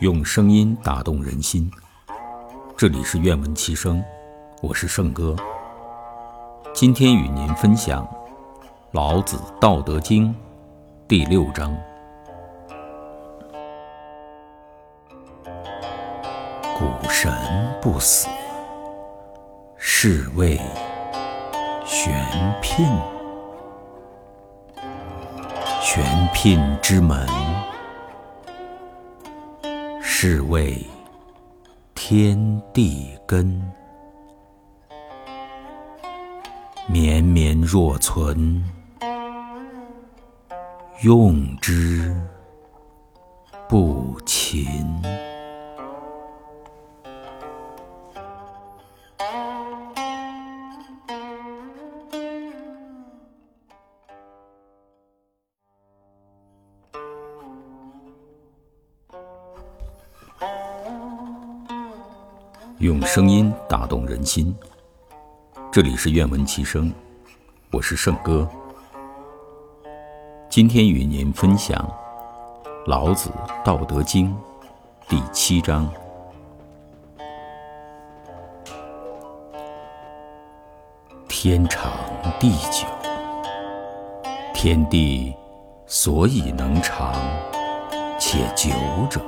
用声音打动人心。这里是愿闻其声，我是圣哥。今天与您分享《老子·道德经》第六章：古神不死，是谓玄牝。玄牝之门，是谓天地根。绵绵若存，用之不勤。用声音打动人心。这里是愿闻其声，我是圣哥。今天与您分享《老子·道德经》第七章：天长地久，天地所以能长且久者，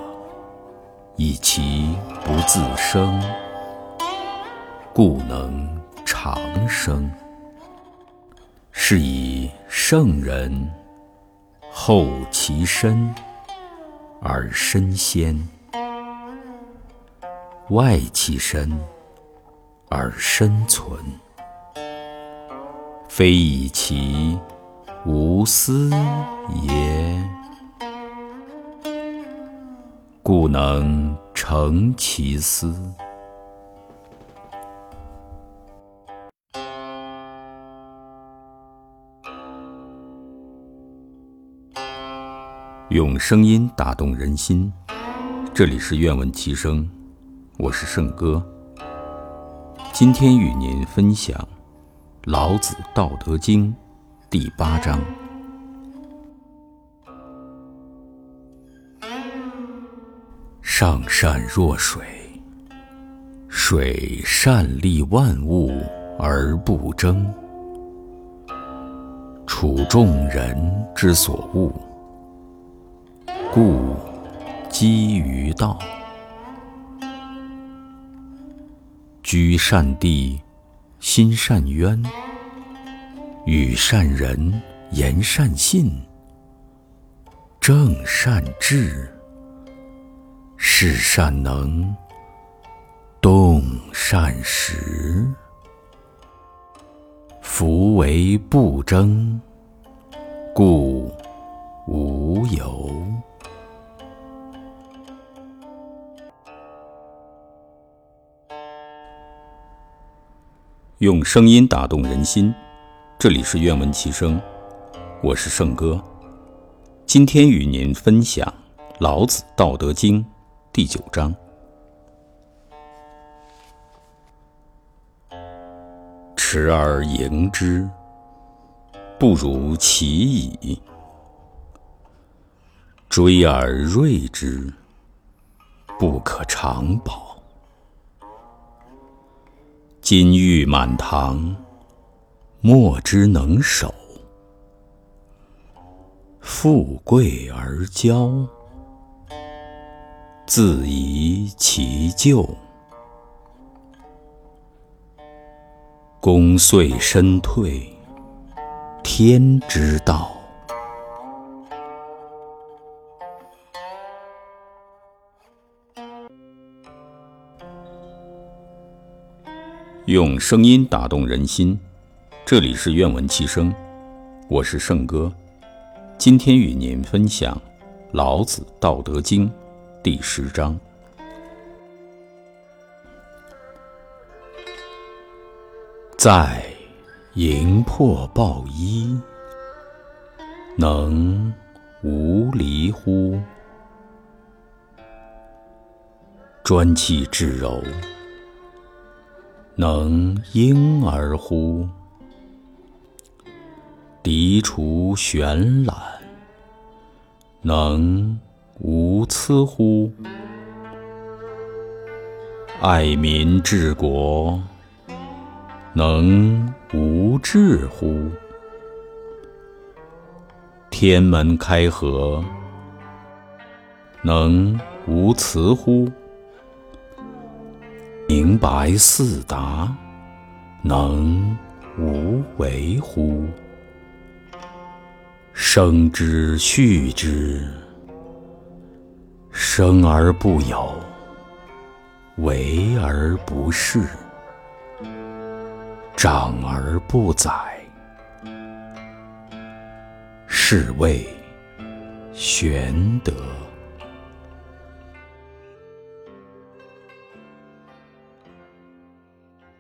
以其不自生，故能。长生，是以圣人后其身而身先，外其身而身存，非以其无私也，故能成其私。用声音打动人心，这里是愿闻其声，我是圣哥。今天与您分享《老子·道德经》第八章：上善若水，水善利万物而不争，处众人之所恶。故几于道，居善地，心善渊，与善人言善信，正善治，事善能，动善时，夫为不争，故无尤。用声音打动人心，这里是愿闻其声，我是圣哥。今天与您分享《老子·道德经》第九章：持而盈之，不如其已；追而锐之，不可长保。金玉满堂，莫之能守；富贵而骄，自遗其咎。功遂身退，天之道。用声音打动人心，这里是愿闻其声，我是圣哥。今天与您分享《老子·道德经》第十章：在营破抱衣，能无离乎？专气致柔。能婴儿乎？涤除玄览，能无疵乎？爱民治国，能无智乎？天门开合，能无雌乎？明白四达，能无为乎？生之畜之，生而不有，为而不恃，长而不宰，是谓玄德。